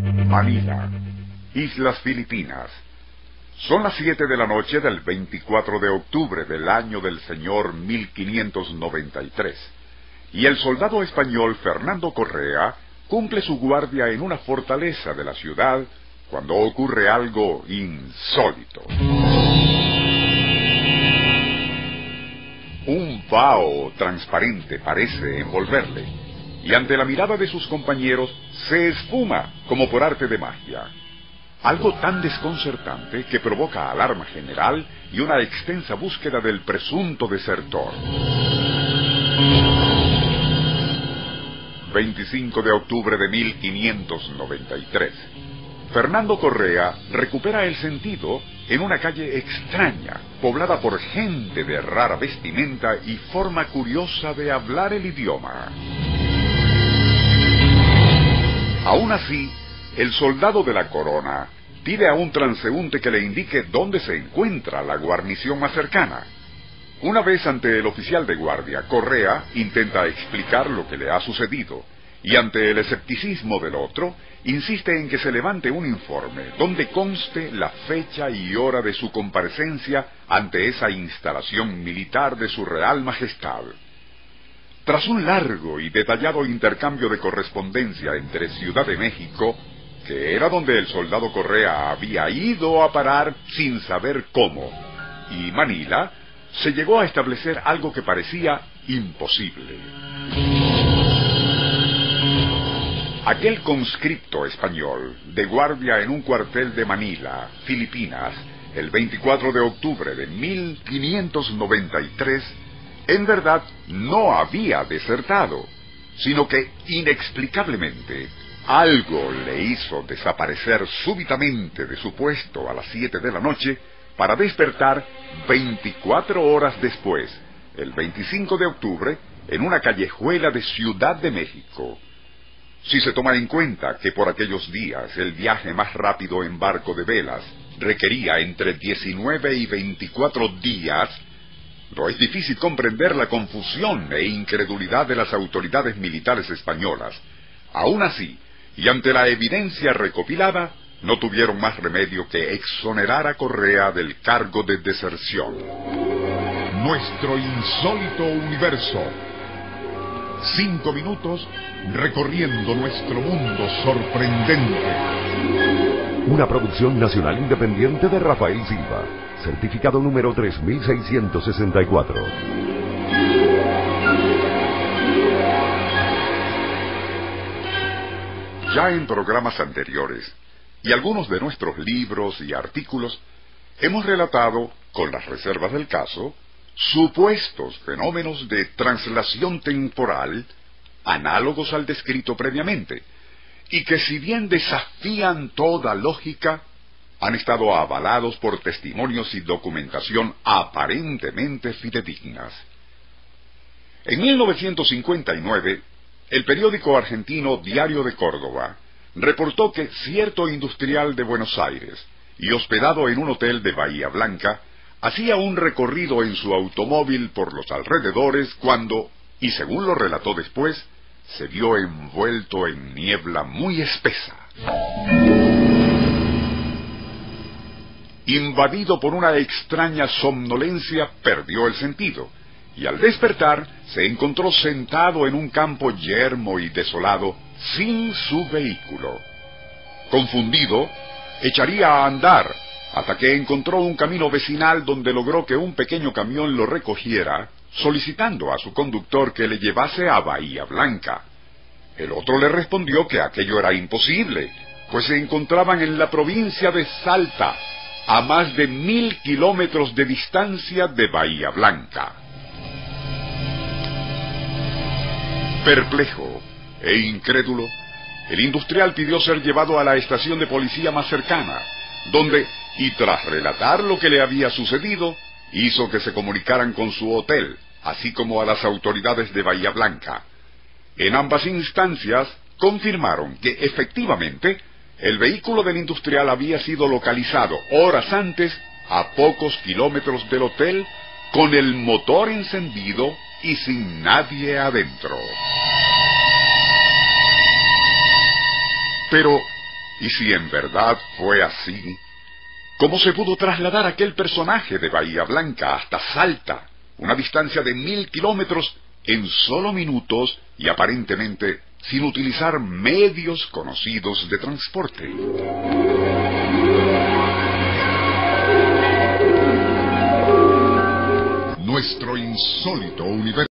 Manila, Islas Filipinas. Son las 7 de la noche del 24 de octubre del año del Señor 1593, y el soldado español Fernando Correa cumple su guardia en una fortaleza de la ciudad cuando ocurre algo insólito. Un vaho transparente parece envolverle, y ante la mirada de sus compañeros se esfuma como por arte de magia. Algo tan desconcertante que provoca alarma general y una extensa búsqueda del presunto desertor. 25 de octubre de 1593. Fernando Correa recupera el sentido en una calle extraña, poblada por gente de rara vestimenta y forma curiosa de hablar el idioma. Aún así, el soldado de la corona pide a un transeúnte que le indique dónde se encuentra la guarnición más cercana. Una vez ante el oficial de guardia, Correa intenta explicar lo que le ha sucedido, y ante el escepticismo del otro, insiste en que se levante un informe donde conste la fecha y hora de su comparecencia ante esa instalación militar de su Real Majestad. Tras un largo y detallado intercambio de correspondencia entre Ciudad de México, que era donde el soldado Correa había ido a parar sin saber cómo, y Manila, se llegó a establecer algo que parecía imposible. Aquel conscripto español, de guardia en un cuartel de Manila, Filipinas, el 24 de octubre de 1593, en verdad no había desertado, sino que inexplicablemente algo le hizo desaparecer súbitamente de su puesto a las siete de la noche para despertar 24 horas después, el 25 de octubre, en una callejuela de Ciudad de México. Si se toma en cuenta que por aquellos días el viaje más rápido en barco de velas requería entre 19 y 24 días, no es difícil comprender la confusión e incredulidad de las autoridades militares españolas. Aún así, y ante la evidencia recopilada, no tuvieron más remedio que exonerar a Correa del cargo de deserción. Nuestro insólito universo. Cinco minutos recorriendo nuestro mundo sorprendente. Una producción nacional independiente de Rafael Silva, certificado número 3664. Ya en programas anteriores, y algunos de nuestros libros y artículos, hemos relatado, con las reservas del caso, supuestos fenómenos de translación temporal análogos al descrito previamente, y que si bien desafían toda lógica, han estado avalados por testimonios y documentación aparentemente fidedignas. En 1959, el periódico argentino Diario de Córdoba reportó que cierto industrial de Buenos Aires, y hospedado en un hotel de Bahía Blanca, hacía un recorrido en su automóvil por los alrededores cuando, y según lo relató después, se vio envuelto en niebla muy espesa. Invadido por una extraña somnolencia, perdió el sentido, y al despertar se encontró sentado en un campo yermo y desolado, sin su vehículo. Confundido, echaría a andar hasta que encontró un camino vecinal donde logró que un pequeño camión lo recogiera, solicitando a su conductor que le llevase a Bahía Blanca. El otro le respondió que aquello era imposible, pues se encontraban en la provincia de Salta, a más de mil kilómetros de distancia de Bahía Blanca. Perplejo e incrédulo, el industrial pidió ser llevado a la estación de policía más cercana, donde, y tras relatar lo que le había sucedido, hizo que se comunicaran con su hotel, así como a las autoridades de Bahía Blanca. En ambas instancias confirmaron que efectivamente el vehículo del industrial había sido localizado horas antes a pocos kilómetros del hotel con el motor encendido y sin nadie adentro. Pero, Y si en verdad fue así, ¿cómo se pudo trasladar aquel personaje de Bahía Blanca hasta Salta, una distancia de mil kilómetros, en solo minutos y aparentemente sin utilizar medios conocidos de transporte? Nuestro insólito universo.